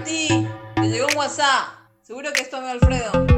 a ti. Te llegó un WhatsApp. Seguro que es tu amigo Alfredo.